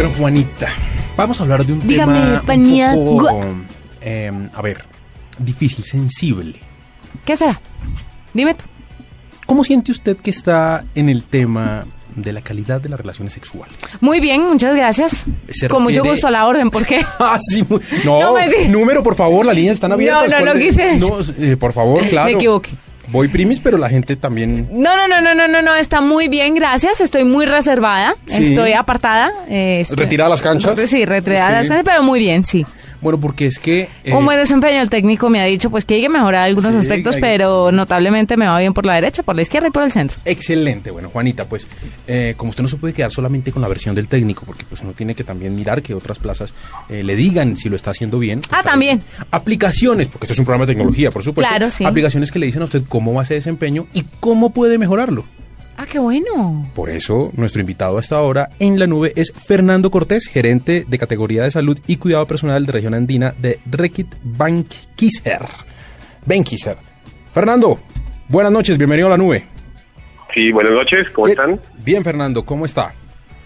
Bueno, Juanita, vamos a hablar de un Dígame, tema panía. un poco, eh, a ver, difícil, sensible. ¿Qué será? Dime tú. ¿Cómo siente usted que está en el tema de la calidad de las relaciones sexuales? Muy bien, muchas gracias. Se Con mucho refiere- gusto a la orden, ¿por qué? Ah, sí, mu- no, No, me di- número, por favor, las líneas están abiertas. No, no, ¿cuál no quise No, eh, por favor, claro. Me equivoqué. Voy primis, pero la gente también... No, no, no, no, no, no, no, está muy bien, gracias. Estoy muy reservada, Sí. estoy apartada. eh, estoy- ¿Retirada las canchas? Sí, retirada a las Sí. canchas, pero muy bien, sí. Bueno, porque es que... eh, Un buen desempeño el técnico me ha dicho pues que hay que mejorar algunos Sí, aspectos, hay- pero notablemente me va bien por la derecha, por la izquierda y por el centro. Excelente, bueno, Juanita, pues eh, como usted no se puede quedar solamente con la versión del técnico, porque pues uno tiene que también mirar que otras plazas eh, le digan si lo está haciendo bien. Ah, también. Aplicaciones, porque esto es un programa de tecnología, por supuesto. Claro, sí. Aplicaciones que le dicen a usted cómo va ese desempeño y cómo puede mejorarlo. Ah, qué bueno. Por eso, nuestro invitado a esta hora en la nube es Fernando Cortés, gerente de categoría de salud y cuidado personal de región andina de Rekit Bankiser. Bankiser. Fernando, buenas noches, bienvenido a la nube. Sí, buenas noches, ¿cómo ¿Qué- están? Bien, Fernando, ¿cómo está?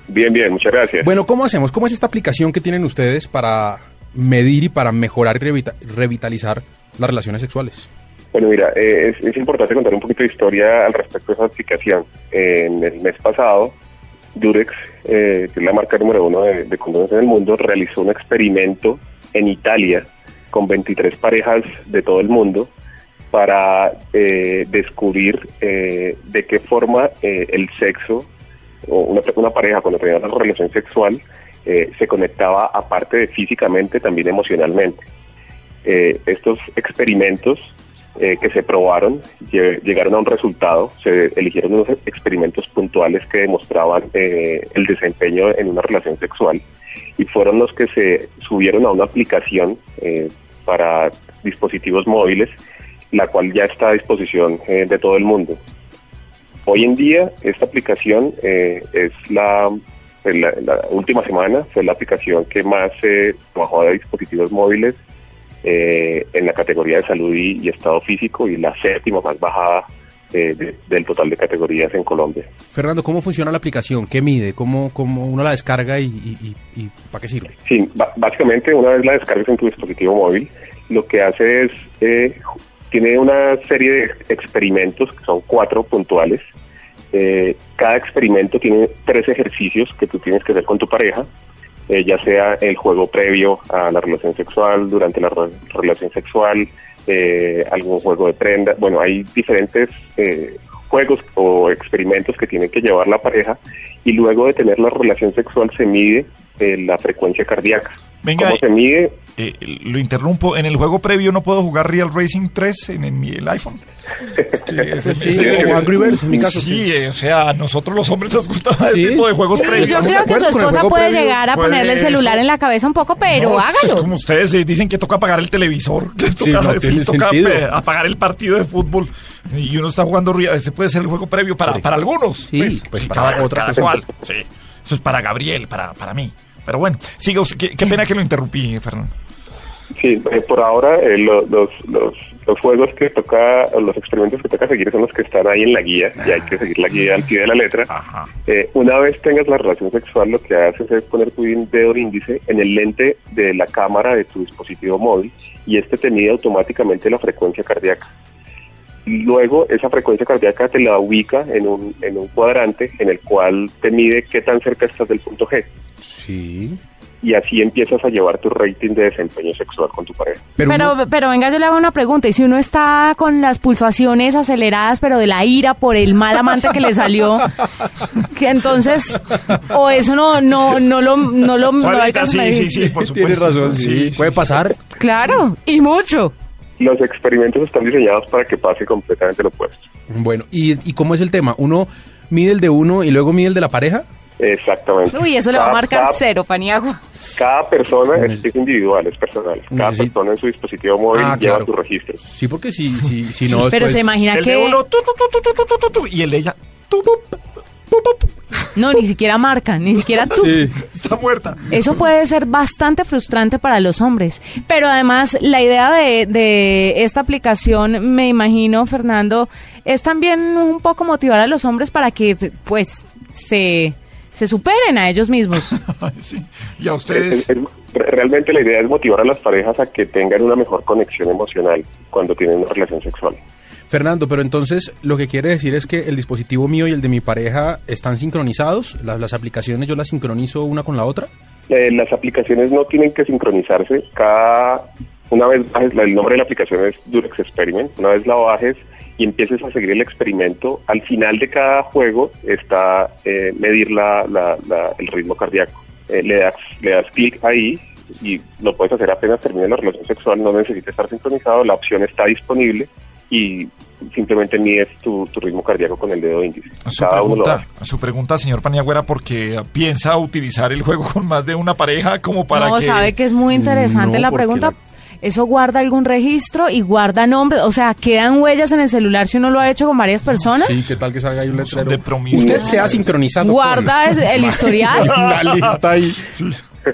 Bien, bien, muchas gracias. Bueno, ¿cómo hacemos? ¿Cómo es esta aplicación que tienen ustedes para medir y para mejorar y revita- revitalizar las relaciones sexuales? Bueno, mira, eh, es, importante contar un poquito de historia al respecto de esa aplicación. En el mes pasado, Durex, eh, que es la marca número uno de, de condones en el mundo, realizó un experimento en Italia con 23 parejas de todo el mundo para eh, descubrir eh, de qué forma eh, el sexo o una, pareja cuando tenía una relación sexual se conectaba aparte de físicamente también emocionalmente. Estos experimentos eh, que se probaron lle- llegaron a un resultado, se eligieron unos experimentos puntuales que demostraban eh, el desempeño en una relación sexual y fueron los que se subieron a una aplicación eh, para dispositivos móviles, la cual ya está a disposición eh, de todo el mundo. Hoy en día esta aplicación eh, es en la, última semana fue la aplicación que más se bajó de dispositivos móviles eh, en la categoría de salud y, y estado físico y la séptima más bajada eh, de- del total de categorías en Colombia. Fernando, ¿cómo funciona la aplicación? ¿Qué mide? ¿Cómo, cómo uno la descarga y, y- y- para qué sirve? Sí, básicamente una vez la descargas en tu dispositivo móvil, lo que hace es, eh, tiene una serie de experimentos, que son cuatro puntuales. Eh, cada experimento tiene tres ejercicios que tú tienes que hacer con tu pareja, eh, ya sea el juego previo a la relación sexual, durante la re- relación sexual, eh, algún juego de prenda. Bueno, hay diferentes eh, juegos o experimentos que tiene que llevar la pareja y luego de tener la relación sexual se mide eh, la frecuencia cardíaca. Venga, ¿Cómo se mide? eh, lo interrumpo. En el juego previo no puedo jugar Real Racing 3 en, en mi- el iPhone. Es que ese- Sí, ese- o Angry Birds, en mi caso. Sí, eh, o sea, a nosotros los hombres nos gusta Sí. ese tipo de juegos Sí, previos. yo ¿Estamos de creo que su esposa puede previo? llegar a Puede ponerle el eso. celular en la cabeza un poco, pero No, hágalo. Como ustedes eh, dicen que toca apagar el televisor, que Sí, toca, no tiene sí, toca, eh, apagar el partido de fútbol y uno está jugando Real, ese puede ser el juego previo para, para algunos. Sí, pues para cada, otra cada cual, sí. Eso es para Gabriel, para, para mí. Pero bueno, siga usted. qué, qué pena que lo interrumpí, Fernando. Sí, eh, por ahora eh, lo- los, los, los juegos que toca, los experimentos que toca seguir son los que están ahí en la guía y hay que seguir la guía al pie de la letra. Ajá. Eh, una vez tengas la relación sexual, lo que haces es poner tu dedo índice en el lente de la cámara de tu dispositivo móvil y este te mide automáticamente la frecuencia cardíaca. Luego, esa frecuencia cardíaca te la ubica en un, en un cuadrante en el cual te mide qué tan cerca estás del punto G. Sí. Y así empiezas a llevar tu rating de desempeño sexual con tu pareja. Pero, Pero, uno- pero venga, yo le hago una pregunta. ¿Y si uno está con las pulsaciones aceleradas, pero de la ira por el mal amante que le salió, que entonces, o eso no, no, no lo, no lo, no alcanza a sí, sí, sí, por supuesto. tienes razón, sí, puede pasar. Claro, y mucho los experimentos están diseñados para que pase completamente lo opuesto. Bueno, ¿y, y cómo es el tema? ¿Uno mide el de uno y luego mide el de la pareja? Exactamente. Uy, eso le va a marcar cero, Paniagua. Cada persona es, individual, es personal. Cada persona en su dispositivo móvil ah, lleva su registro. Sí, porque si, si, si no. Sí, pero se imagina el que. De uno, tu, tu, tu, y el de ella. No, ni siquiera marca, ni siquiera tú. Sí. está muerta. Eso puede ser bastante frustrante para los hombres. Pero además, la idea de, de esta aplicación, me imagino, Fernando, es también un poco motivar a los hombres para que, pues, se, se superen a ellos mismos. sí. Y a ustedes. Es- es- realmente la idea es motivar a las parejas a que tengan una mejor conexión emocional cuando tienen una relación sexual. Fernando, pero entonces lo que quiere decir es que el dispositivo mío y el de mi pareja están sincronizados, las, aplicaciones yo las sincronizo una con la otra. Eh, las aplicaciones no tienen que sincronizarse. Cada una vez bajes, el nombre de la aplicación es Durex Experiment. Una vez la bajes y empieces a seguir el experimento, al final de cada juego está eh, medir la, la- la- el ritmo cardíaco. Eh, le das le das clic ahí y lo puedes hacer apenas termine la relación sexual. No necesita estar sincronizado. La opción está disponible y simplemente mides tu, tu ritmo cardíaco con el dedo índice. Su Cada pregunta, su pregunta, señor Paniagüera, porque piensa utilizar el juego con más de una pareja como para no, que... sabe que es muy interesante No, la pregunta. la- Eso guarda algún registro y guarda nombres, o sea, quedan huellas en el celular si uno lo ha hecho con varias personas. Sí, ¿qué tal que salga ahí un letrero? de. Usted se ha sincronizado Guarda el historial. una lista ahí.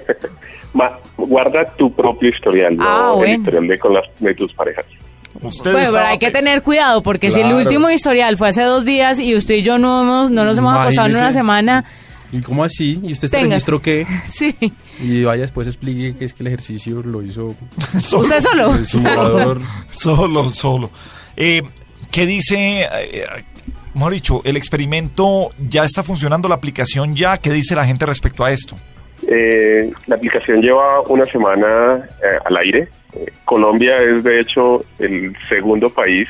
Ma- guarda tu propio historial, no Ah, el historial de, con las, de tus parejas. Usted Bueno, pero hay que tener cuidado porque si el último historial fue hace dos días y usted y yo no, hemos, no nos hemos acostado en una semana, ¿Y cómo así? ¿Y usted Tenga. registró qué? sí. Y vaya después explique que es que el ejercicio lo hizo Solo- ¿Usted solo? el simulador. Solo, solo. Eh, ¿Qué dice, eh, mejor dicho, el experimento ya está funcionando, la aplicación ya? ¿Qué dice la gente respecto a esto? Eh, la aplicación lleva una semana eh, al aire. Colombia es de hecho el segundo país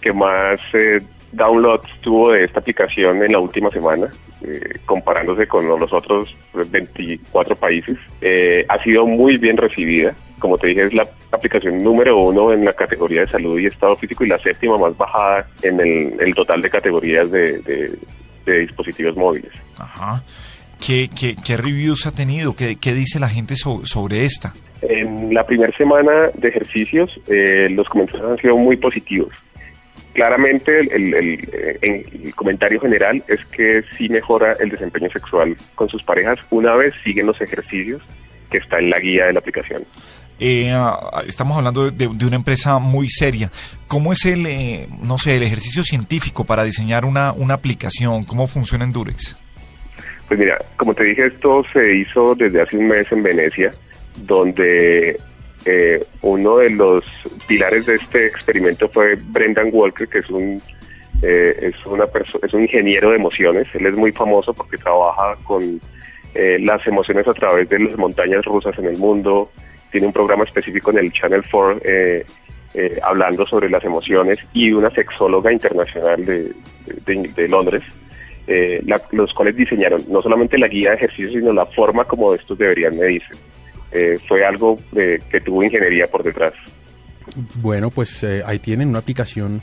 que más eh, downloads tuvo de esta aplicación en la última semana, eh, comparándose con los otros 24 países. Eh, ha sido muy bien recibida. Como te dije, es la aplicación número uno en la categoría de salud y estado físico y la séptima más bajada en el, el total de categorías de- de dispositivos móviles. Ajá. ¿Qué, qué, qué reviews ha tenido? ¿Qué, qué dice la gente so- sobre esta? En la primera semana de ejercicios, eh, los comentarios han sido muy positivos. Claramente, el, el- el, eh, el comentario general es que sí mejora el desempeño sexual con sus parejas una vez siguen los ejercicios que está en la guía de la aplicación. Eh, ah, estamos hablando de, de una empresa muy seria. ¿Cómo es el, eh, no sé, el ejercicio científico para diseñar una, una aplicación? ¿Cómo funciona en Durex? Pues mira, como te dije, esto se hizo desde hace un mes en Venecia, donde eh, uno de los pilares de este experimento fue Brendan Walker, que es un eh, es una es un ingeniero de emociones. Él es muy famoso porque trabaja con eh, las emociones a través de las montañas rusas en el mundo. Tiene un programa específico en el Channel 4 eh, hablando sobre las emociones y una sexóloga internacional de- de Londres eh, la- los cuales diseñaron no solamente la guía de ejercicios, sino la forma como estos deberían medirse. Eh, fue algo eh, que tuvo ingeniería por detrás. Bueno, pues eh, ahí tienen una aplicación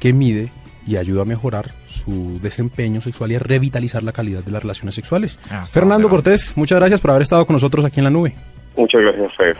que mide y ayuda a mejorar su desempeño sexual y a revitalizar la calidad de las relaciones sexuales. Ah, Fernando. Cortés, muchas gracias por haber estado con nosotros aquí en la nube. Muchas gracias ustedes.